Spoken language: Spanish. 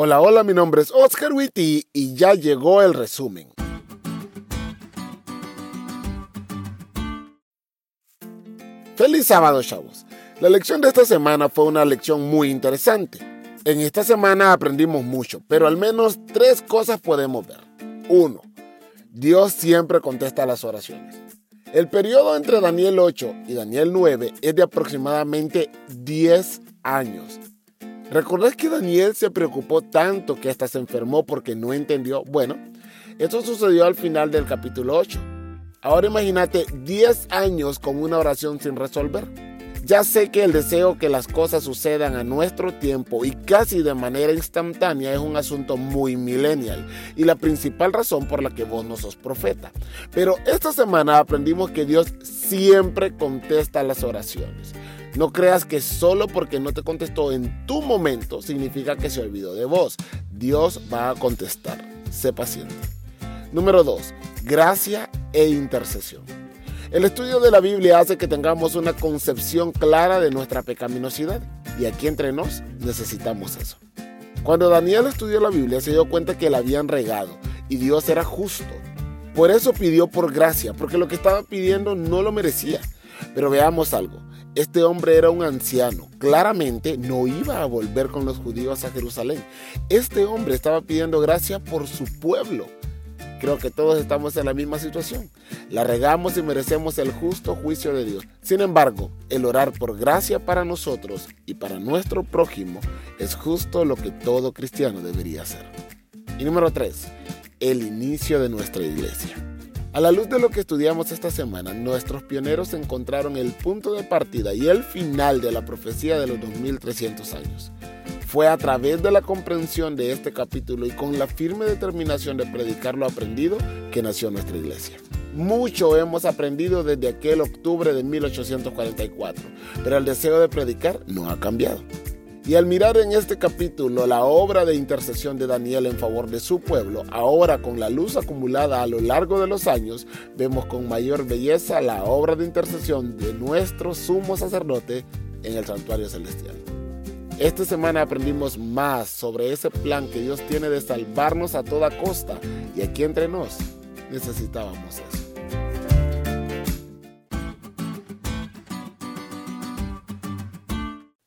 Hola, hola, mi nombre es Oscar Witty y ya llegó el resumen. Feliz sábado, chavos. La lección de esta semana fue una lección muy interesante. En esta semana aprendimos mucho, pero al menos tres cosas podemos ver. Uno, Dios siempre contesta las oraciones. El periodo entre Daniel 8 y Daniel 9 es de aproximadamente 10 años. ¿Recordás que Daniel se preocupó tanto que hasta se enfermó porque no entendió? Bueno, esto sucedió al final del capítulo 8. Ahora imagínate 10 años con una oración sin resolver. Ya sé que el deseo que las cosas sucedan a nuestro tiempo y casi de manera instantánea es un asunto muy millennial y la principal razón por la que vos no sos profeta. Pero esta semana aprendimos que Dios siempre contesta las oraciones. No creas que solo porque no te contestó en tu momento significa que se olvidó de vos. Dios va a contestar. Sé paciente. Número 2. Gracia e intercesión. El estudio de la Biblia hace que tengamos una concepción clara de nuestra pecaminosidad y aquí entre nos necesitamos eso. Cuando Daniel estudió la Biblia se dio cuenta que la habían regado y Dios era justo. Por eso pidió por gracia, porque lo que estaba pidiendo no lo merecía. Pero veamos algo, este hombre era un anciano, claramente no iba a volver con los judíos a Jerusalén. Este hombre estaba pidiendo gracia por su pueblo Creo que todos estamos en la misma situación. La regamos y merecemos el justo juicio de Dios. Sin embargo, el orar por gracia para nosotros y para nuestro prójimo es justo lo que todo cristiano debería hacer. Y número 3, el inicio de nuestra iglesia. A la luz de lo que estudiamos esta semana, nuestros pioneros encontraron el punto de partida y el final de la profecía de los 2300 años. Fue a través de la comprensión de este capítulo y con la firme determinación de predicar lo aprendido que nació nuestra iglesia. Mucho hemos aprendido desde aquel octubre de 1844, pero el deseo de predicar no ha cambiado. Y al mirar en este capítulo la obra de intercesión de Daniel en favor de su pueblo, ahora con la luz acumulada a lo largo de los años, vemos con mayor belleza la obra de intercesión de nuestro sumo sacerdote en el santuario celestial. Esta semana aprendimos más sobre ese plan que Dios tiene de salvarnos a toda costa y aquí entre nos necesitábamos eso.